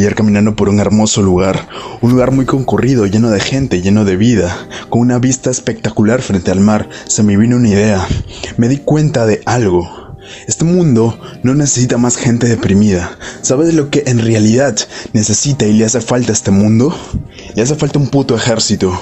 Ayer caminando por un hermoso lugar, un lugar muy concurrido, lleno de gente, lleno de vida, con una vista espectacular frente al mar, se me vino una idea. Me di cuenta de algo. Este mundo no necesita más gente deprimida. ¿Sabes lo que en realidad necesita y le hace falta a este mundo? Le hace falta un puto ejército.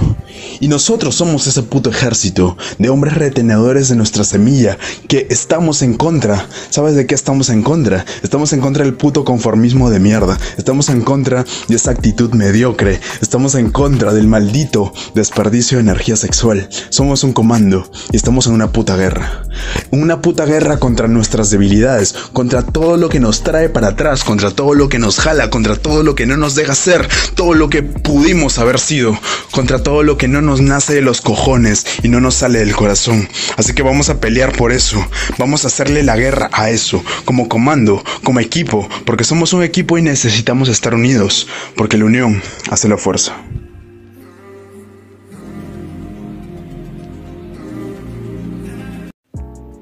Y nosotros somos ese puto ejército de hombres retenedores de nuestra semilla que estamos en contra. ¿Sabes de qué estamos en contra? Estamos en contra del puto conformismo de mierda. Estamos en contra de esa actitud mediocre. Estamos en contra del maldito desperdicio de energía sexual. Somos un comando y estamos en una puta guerra. Una puta guerra contra nuestras debilidades, contra todo lo que nos trae para atrás, contra todo lo que nos jala, contra todo lo que no nos deja ser, todo lo que pudimos haber sido, contra todo lo que no nos nace de los cojones y no nos sale del corazón. Así que vamos a pelear por eso, vamos a hacerle la guerra a eso, como comando, como equipo, porque somos un equipo y necesitamos estar unidos, porque la unión hace la fuerza.